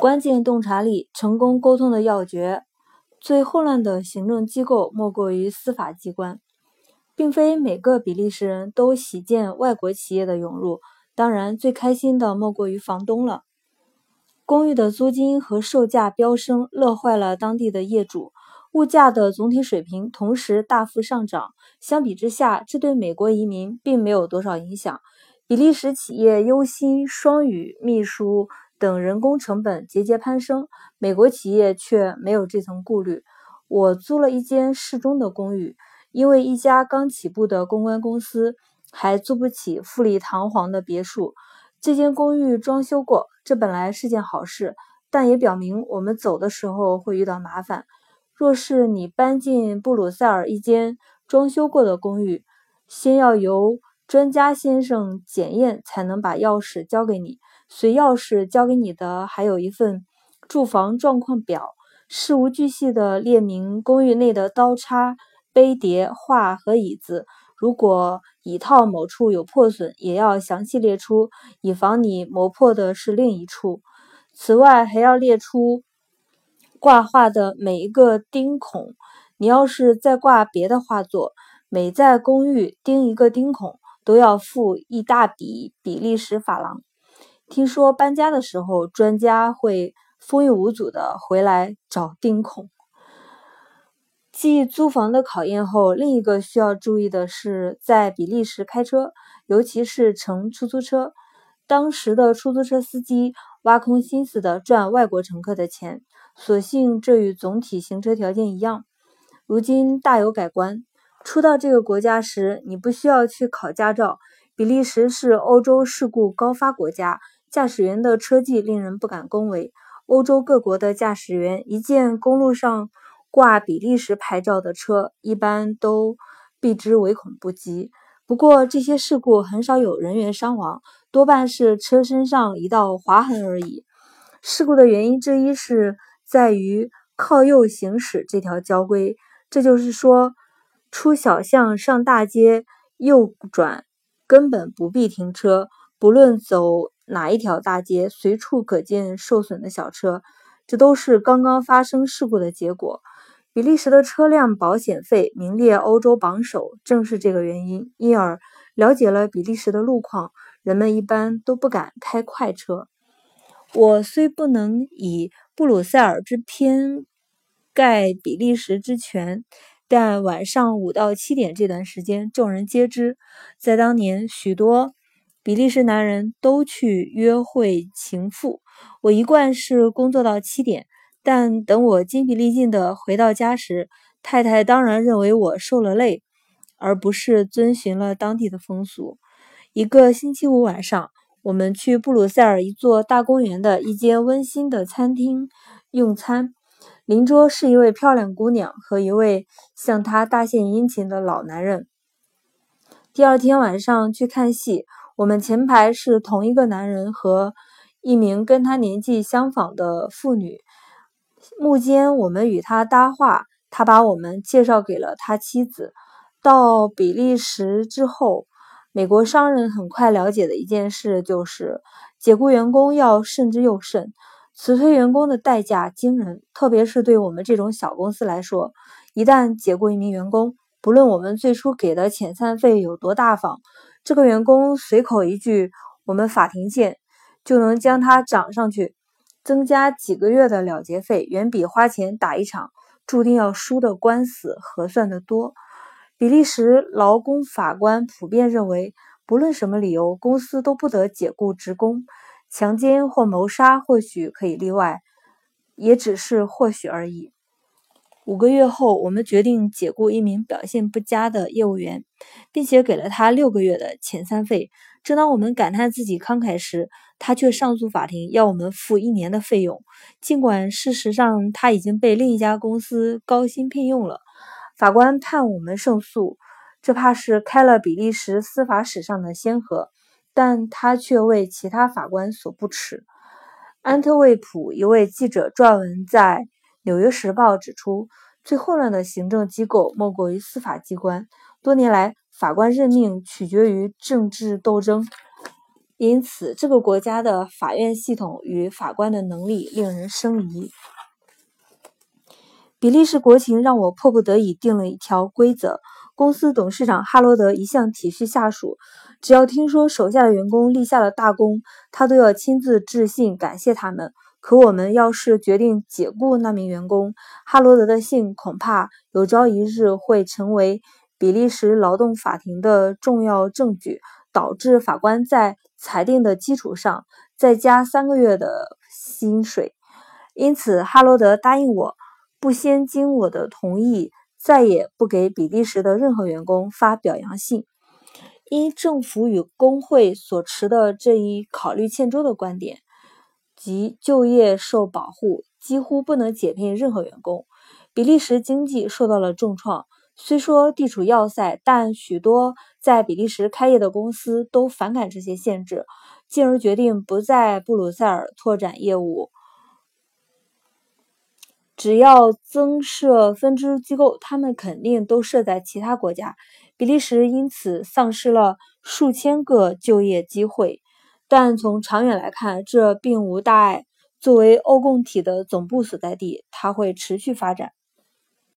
关键洞察力、成功沟通的要诀。最混乱的行政机构莫过于司法机关，并非每个比利时人都喜见外国企业的涌入。当然，最开心的莫过于房东了。公寓的租金和售价飙升，乐坏了当地的业主。物价的总体水平同时大幅上涨，相比之下，这对美国移民并没有多少影响。比利时企业忧心双语、秘书。等人工成本节节攀升，美国企业却没有这层顾虑。我租了一间适中的公寓，因为一家刚起步的公关公司还租不起富丽堂皇的别墅。这间公寓装修过，这本来是件好事，但也表明我们走的时候会遇到麻烦。若是你搬进布鲁塞尔一间装修过的公寓，先要由专家先生检验，才能把钥匙交给你。随钥匙交给你的还有一份住房状况表，事无巨细地列明公寓内的刀叉、杯碟、画和椅子。如果椅套某处有破损，也要详细列出，以防你磨破的是另一处。此外，还要列出挂画的每一个钉孔。你要是再挂别的画作，每在公寓钉一个钉孔，都要付一大笔比利时法郎。听说搬家的时候，专家会风雨无阻的回来找钉孔。继租房的考验后，另一个需要注意的是，在比利时开车，尤其是乘出租车。当时的出租车司机挖空心思的赚外国乘客的钱，所幸这与总体行车条件一样。如今大有改观。初到这个国家时，你不需要去考驾照。比利时是欧洲事故高发国家。驾驶员的车技令人不敢恭维。欧洲各国的驾驶员一见公路上挂比利时牌照的车，一般都避之唯恐不及。不过，这些事故很少有人员伤亡，多半是车身上一道划痕而已。事故的原因之一是在于靠右行驶这条交规，这就是说，出小巷上大街右转根本不必停车，不论走。哪一条大街随处可见受损的小车，这都是刚刚发生事故的结果。比利时的车辆保险费名列欧洲榜首，正是这个原因。因而，了解了比利时的路况，人们一般都不敢开快车。我虽不能以布鲁塞尔之偏盖比利时之全，但晚上五到七点这段时间，众人皆知，在当年许多。比利时男人都去约会情妇，我一贯是工作到七点，但等我筋疲力尽的回到家时，太太当然认为我受了累，而不是遵循了当地的风俗。一个星期五晚上，我们去布鲁塞尔一座大公园的一间温馨的餐厅用餐，邻桌是一位漂亮姑娘和一位向她大献殷勤的老男人。第二天晚上去看戏。我们前排是同一个男人和一名跟他年纪相仿的妇女。幕间，我们与他搭话，他把我们介绍给了他妻子。到比利时之后，美国商人很快了解的一件事就是，解雇员工要慎之又慎，辞退员工的代价惊人，特别是对我们这种小公司来说，一旦解雇一名员工，不论我们最初给的遣散费有多大方。这个员工随口一句“我们法庭见”，就能将他涨上去，增加几个月的了结费，远比花钱打一场注定要输的官司合算得多。比利时劳工法官普遍认为，不论什么理由，公司都不得解雇职工。强奸或谋杀或许可以例外，也只是或许而已。五个月后，我们决定解雇一名表现不佳的业务员，并且给了他六个月的遣散费。正当我们感叹自己慷慨时，他却上诉法庭，要我们付一年的费用。尽管事实上他已经被另一家公司高薪聘用了，法官判我们胜诉。这怕是开了比利时司法史上的先河，但他却为其他法官所不齿。安特卫普一位记者撰文在。《纽约时报》指出，最混乱的行政机构莫过于司法机关。多年来，法官任命取决于政治斗争。因此这个国家的法院系统与法官的能力令人生疑。比利时国情让我迫不得已定了一条规则：公司董事长哈罗德一向体恤下属，只要听说手下的员工立下了大功，他都要亲自致信感谢他们。可我们要是决定解雇那名员工，哈罗德的信恐怕有朝一日会成为比利时劳动法庭的重要证据，导致法官在裁定的基础上再加三个月的薪水。因此，哈罗德答应我。不先经我的同意，再也不给比利时的任何员工发表扬信。因政府与工会所持的这一考虑欠周的观点，即就业受保护，几乎不能解聘任何员工。比利时经济受到了重创，虽说地处要塞，但许多在比利时开业的公司都反感这些限制，进而决定不在布鲁塞尔拓展业务。只要增设分支机构，他们肯定都设在其他国家。比利时因此丧失了数千个就业机会，但从长远来看，这并无大碍。作为欧共体的总部所在地，它会持续发展。